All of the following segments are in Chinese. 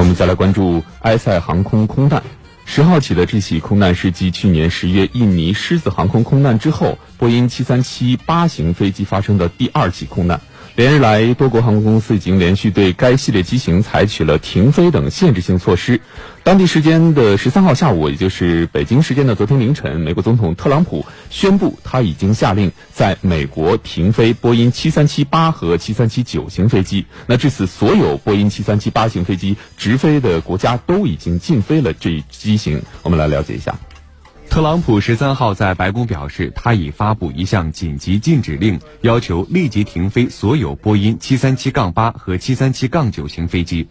我们再来关注埃塞航空空难。十号起的这起空难是继去年十月印尼狮子航空空难之后，波音七三七八型飞机发生的第二起空难。连日来，多国航空公司已经连续对该系列机型采取了停飞等限制性措施。当地时间的十三号下午，也就是北京时间的昨天凌晨，美国总统特朗普宣布，他已经下令在美国停飞波音七三七八和七三七九型飞机。那至此，所有波音七三七八型飞机直飞的国家都已经禁飞了这一机型。我们来了解一下。特朗普十三号在白宫表示，他已发布一项紧急禁止令，要求立即停飞所有波音七三七杠八和七三七杠九型飞机。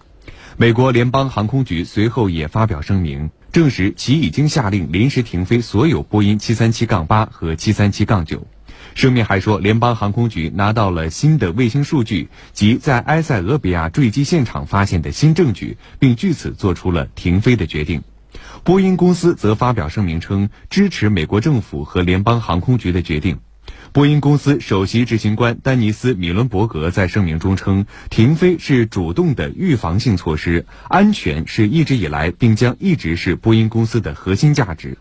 美国联邦航空局随后也发表声明，证实其已经下令临时停飞所有波音七三七杠八和七三七杠九。声明还说，联邦航空局拿到了新的卫星数据及在埃塞俄比亚坠机现场发现的新证据，并据此做出了停飞的决定。波音公司则发表声明称，支持美国政府和联邦航空局的决定。波音公司首席执行官丹尼斯·米伦伯格在声明中称，停飞是主动的预防性措施，安全是一直以来并将一直是波音公司的核心价值。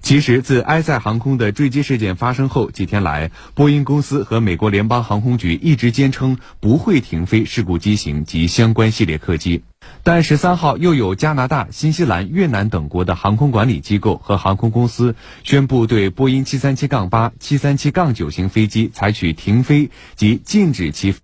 其实，自埃塞航空的坠机事件发生后几天来，波音公司和美国联邦航空局一直坚称不会停飞事故机型及相关系列客机。但十三号，又有加拿大、新西兰、越南等国的航空管理机构和航空公司宣布对波音七三七杠八、七三七杠九型飞机采取停飞及禁止其